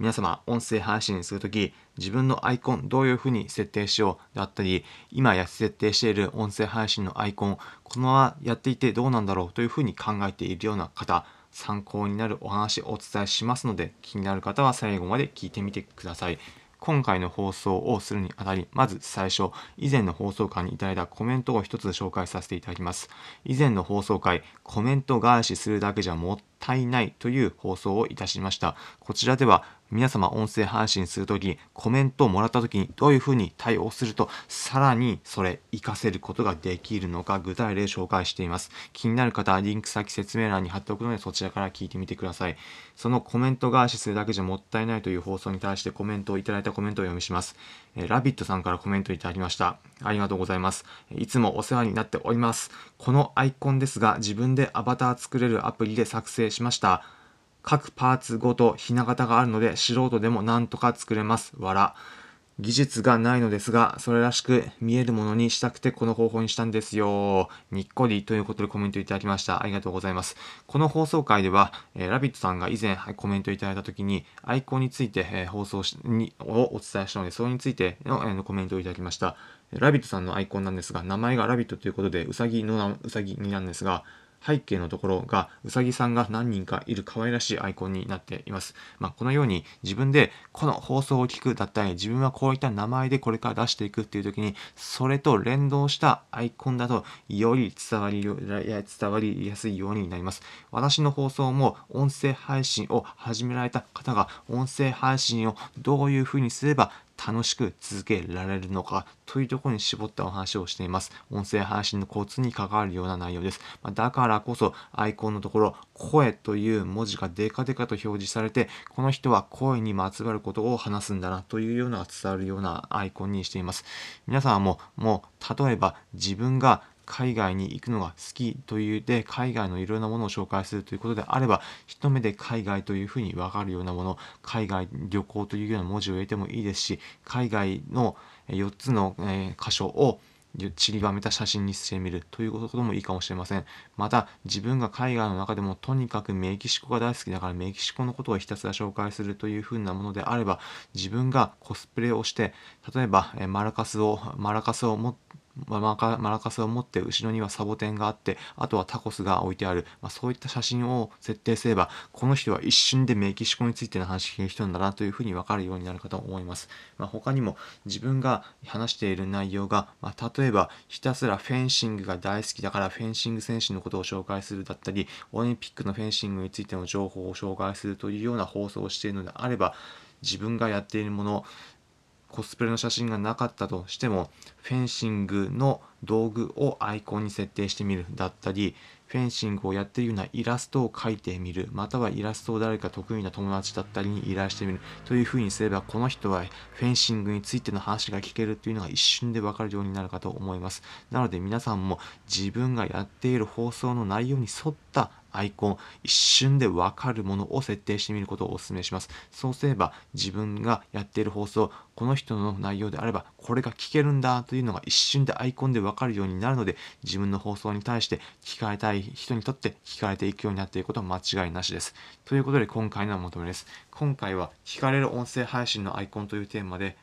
皆様、音声配信するとき、自分のアイコンどういうふうに設定しようだったり、今や設定している音声配信のアイコン、このままやっていてどうなんだろうというふうに考えているような方、参考になるお話をお伝えしますので、気になる方は最後まで聞いてみてください。今回の放送をするにあたり、まず最初、以前の放送回にいただいたコメントを一つ紹介させていただきます。以前の放送回、コメント返しするだけじゃもったいないという放送をいたしました。こちらでは皆様音声配信するとき、コメントをもらったときにどういうふうに対応すると、さらにそれ活かせることができるのか具体例紹介しています。気になる方はリンク先説明欄に貼っておくのでそちらから聞いてみてください。そのコメント返しするだけじゃもったいないという放送に対してコメントをいただいたコメントを読みします。えラビットさんからコメントいただきました。ありがとうございます。いつもお世話になっております。このアイコンですが自分でアバター作れるアプリで作成しました。各パーツごとひな形があるので素人でもなんとか作れます。わら。技術がないのですが、それらしく見えるものにしたくてこの方法にしたんですよ。にっこりということでコメントいただきました。ありがとうございます。この放送回では、えー、ラビットさんが以前、コメントいただいたときに、アイコンについて、えー、放送にをお伝えしたので、それについての,、えー、のコメントをいただきました。ラビットさんのアイコンなんですが、名前がラビットということで、うさぎのうさぎになんですが、背景のところがうさぎさんが何人かいる可愛らしいアイコンになっています。まあ、このように自分でこの放送を聞くだったり自分はこういった名前でこれから出していくっていう時にそれと連動したアイコンだとより伝わり伝わりやすいようになります。私の放送も音声配信を始められた方が音声配信をどういうふうにすれば楽しく続けられるのかというところに絞ったお話をしています。音声配信のコツに関わるような内容です。まだからこそアイコンのところ、声という文字がデカデカと表示されて、この人は声にまつわることを話すんだなというような伝わるようなアイコンにしています。皆さんももう例えば自分が海外に行くのが好きというで海外のいろんなものを紹介するということであれば一目で海外というふうに分かるようなもの海外旅行というような文字を入れてもいいですし海外の4つの箇所を散りばめた写真にしてみるということもいいかもしれません。また、自分が海外の中でもとにかくメキシコが大好きだからメキシコのことをひたすら紹介するというふうなものであれば、自分がコスプレをして、例えばマラカスを、マラカスを持って、マラカスを持って後ろにはサボテンがあってあとはタコスが置いてある、まあ、そういった写真を設定すればこの人は一瞬でメキシコについての話を聞ける人なんだなというふうに分かるようになるかと思います、まあ、他にも自分が話している内容が、まあ、例えばひたすらフェンシングが大好きだからフェンシング選手のことを紹介するだったりオリンピックのフェンシングについての情報を紹介するというような放送をしているのであれば自分がやっているものコスプレの写真がなかったとしてもフェンシングの道具をアイコンに設定してみるだったりフェンシングをやっているようなイラストを描いてみるまたはイラストを誰か得意な友達だったりに依頼してみるというふうにすればこの人はフェンシングについての話が聞けるというのが一瞬でわかるようになるかと思います。なので皆さんも自分がやっている放送の内容に沿ったアイコン、一瞬でわかるものを設定してみることをお勧めします。そうすれば自分がやっている放送、この人の内容であればこれが聞けるんだというのが一瞬でアイコンでわかるようになるので自分の放送に対して聞かれたい人にとって聞かれていくようになっていることは間違いなしです。ということで今回のまとめです。今回は聞かれる音声配信のアイコンというテーマで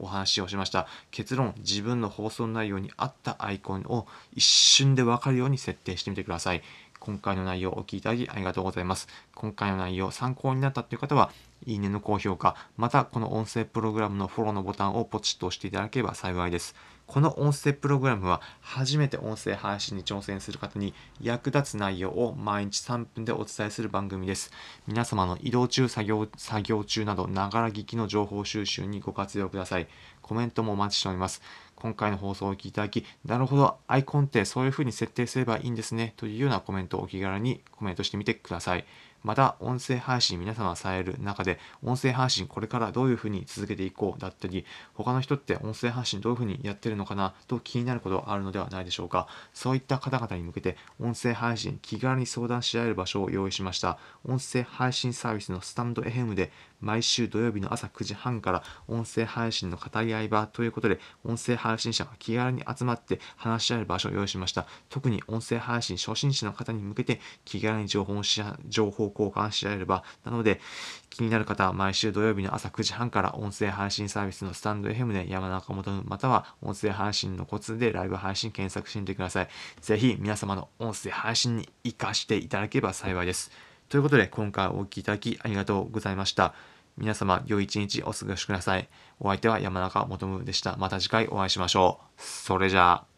お話をしました結論自分の放送内容に合ったアイコンを一瞬でわかるように設定してみてください今回の内容をお聞きいただきありがとうございます。今回の内容参考になったという方は、いいねの高評価、またこの音声プログラムのフォローのボタンをポチッと押していただければ幸いです。この音声プログラムは初めて音声配信に挑戦する方に役立つ内容を毎日3分でお伝えする番組です。皆様の移動中作業、作業中など、ながら聞きの情報収集にご活用ください。コメントもお待ちしております。今回の放送をお聞いていただき、なるほど、アイコンってそういう風に設定すればいいんですね、というようなコメントをお気軽にコメントしてみてください。また音声配信皆様される中で音声配信これからどういうふうに続けていこうだったり他の人って音声配信どういうふうにやってるのかなと気になることあるのではないでしょうか。そういった方々に向けて音声配信気軽に相談し合える場所を用意しました。音声配信サービスのスタンド FM で毎週土曜日の朝9時半から音声配信の語り合い場ということで音声配信者が気軽に集まって話し合える場所を用意しました特に音声配信初心者の方に向けて気軽に情報し情報交換し合えればなので気になる方は毎週土曜日の朝9時半から音声配信サービスのスタンド FM で山中元または音声配信のコツでライブ配信検索してみてください。ぜひ皆様の音声配信に活かしていただければ幸いです。ということで今回お聴きいただきありがとうございました。皆様良い一日お過ごしください。お相手は山中元でした。また次回お会いしましょう。それじゃあ。